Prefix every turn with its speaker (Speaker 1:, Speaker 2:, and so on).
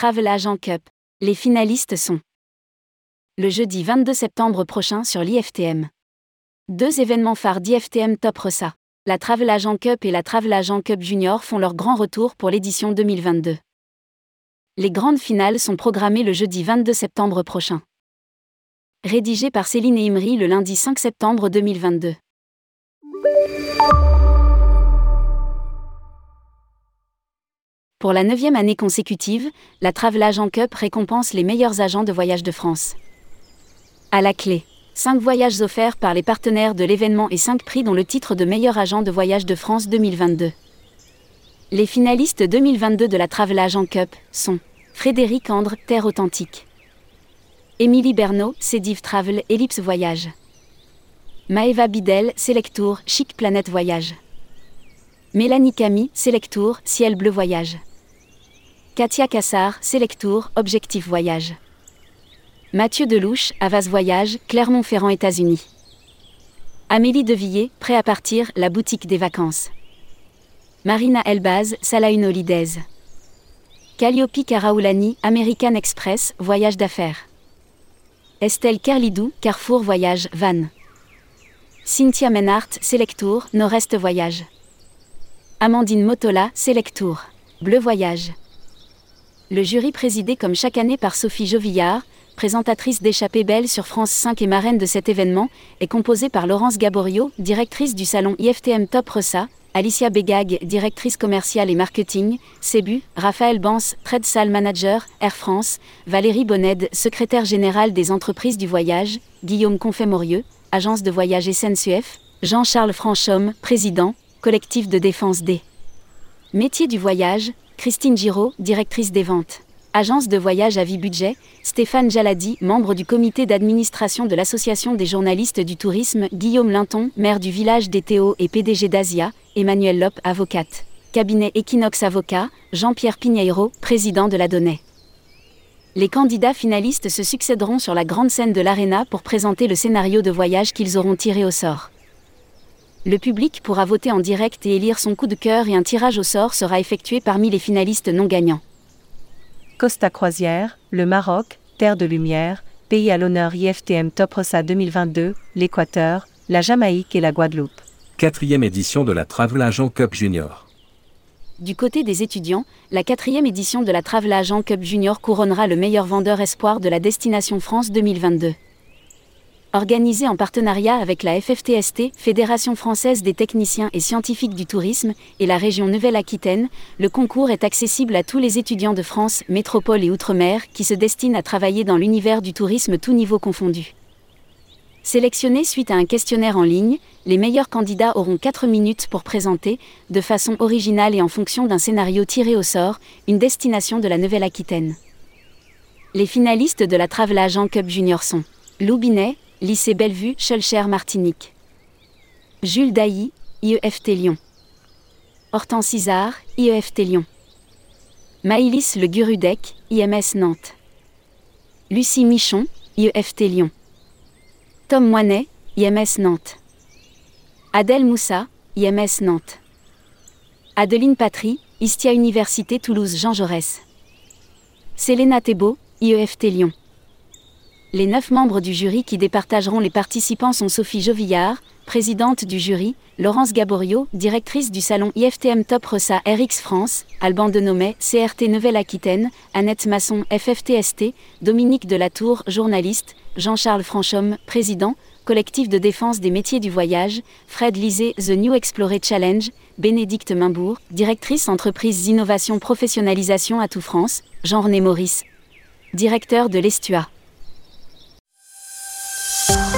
Speaker 1: Travel Agent Cup. Les finalistes sont le jeudi 22 septembre prochain sur l'IFTM. Deux événements phares d'IFTM Top Ressa. La Travel Agent Cup et la Travel Agent Cup Junior font leur grand retour pour l'édition 2022. Les grandes finales sont programmées le jeudi 22 septembre prochain. Rédigé par Céline et Imri le lundi 5 septembre 2022. Pour la neuvième année consécutive, la Travel Agent Cup récompense les meilleurs agents de voyage de France. À la clé, 5 voyages offerts par les partenaires de l'événement et 5 prix dont le titre de meilleur agent de voyage de France 2022. Les finalistes 2022 de la Travel Agent Cup sont Frédéric Andre, Terre Authentique. Émilie Bernot, Cédive Travel, Ellipse Voyage. Maeva Bidel, Selectour, Chic Planète Voyage. Mélanie Camille, Selectour, Ciel Bleu Voyage. Katia Cassard, Selectour, Objectif Voyage. Mathieu Delouche, Avas Voyage, Clermont-Ferrand, États-Unis. Amélie Devillé, Prêt à partir, La boutique des vacances. Marina Elbaz, Salaune Holidays. Calliope Karaoulani, American Express, Voyage d'affaires. Estelle Kerlidou, Carrefour Voyage, Van. Cynthia Menart, Selectour, Nord-Est Voyage. Amandine Motola, Selectour. Bleu Voyage. Le jury présidé comme chaque année par Sophie Jovillard, présentatrice d'Échappée Belle sur France 5 et marraine de cet événement, est composé par Laurence Gaborio, directrice du salon IFTM Top Ressa, Alicia Begag, directrice commerciale et marketing, Cebu, Raphaël Bans, Trade Sale Manager, Air France, Valérie Bonned, secrétaire générale des entreprises du voyage, Guillaume Confet-Morieux, agence de voyage SNCF, Jean-Charles Franchomme, président, collectif de défense des métiers du voyage, Christine Giraud, directrice des ventes. Agence de voyage à vie budget, Stéphane Jaladi, membre du comité d'administration de l'Association des journalistes du tourisme, Guillaume Linton, maire du village des Théo et PDG d'Asia, Emmanuel Lop, avocate. Cabinet Equinox Avocat, Jean-Pierre Pigneiro, président de la Donnée. Les candidats finalistes se succéderont sur la grande scène de l'Arena pour présenter le scénario de voyage qu'ils auront tiré au sort. Le public pourra voter en direct et élire son coup de cœur et un tirage au sort sera effectué parmi les finalistes non gagnants.
Speaker 2: Costa Croisière, le Maroc, Terre de Lumière, pays à l'honneur IFTM Top Rossa 2022, l'Équateur, la Jamaïque et la Guadeloupe.
Speaker 3: Quatrième édition de la Travel Agent Cup Junior.
Speaker 1: Du côté des étudiants, la quatrième édition de la Travel Agent Cup Junior couronnera le meilleur vendeur espoir de la Destination France 2022. Organisé en partenariat avec la FFTST, Fédération française des techniciens et scientifiques du tourisme, et la région Nouvelle-Aquitaine, le concours est accessible à tous les étudiants de France, métropole et outre-mer qui se destinent à travailler dans l'univers du tourisme tout niveau confondu. Sélectionnés suite à un questionnaire en ligne, les meilleurs candidats auront 4 minutes pour présenter, de façon originale et en fonction d'un scénario tiré au sort, une destination de la Nouvelle-Aquitaine. Les finalistes de la Travel Agent Cup Junior sont Lou Binet, Lycée Bellevue, Schulcher Martinique. Jules Dailly, IEFT Lyon. Hortense Isard, IEFT Lyon. Maïlis Le Gurudec, IMS Nantes. Lucie Michon, IEFT Lyon. Tom Moinet, IMS Nantes. Adèle Moussa, IMS Nantes. Adeline Patry, Istia Université Toulouse Jean Jaurès. Selena Thébault, IEFT Lyon. Les neuf membres du jury qui départageront les participants sont Sophie Jovillard, présidente du jury, Laurence Gaborio, directrice du salon IFTM Top Ressa RX France, Alban Denommet, CRT Nouvelle-Aquitaine, Annette Masson, FFTST, Dominique Delatour, journaliste, Jean-Charles Franchomme, président, collectif de défense des métiers du voyage, Fred Lisée, The New Explorer Challenge, Bénédicte Mimbourg, directrice entreprise Innovation Professionnalisation à tout France, Jean-René Maurice, directeur de l'Estua.
Speaker 4: Podcast.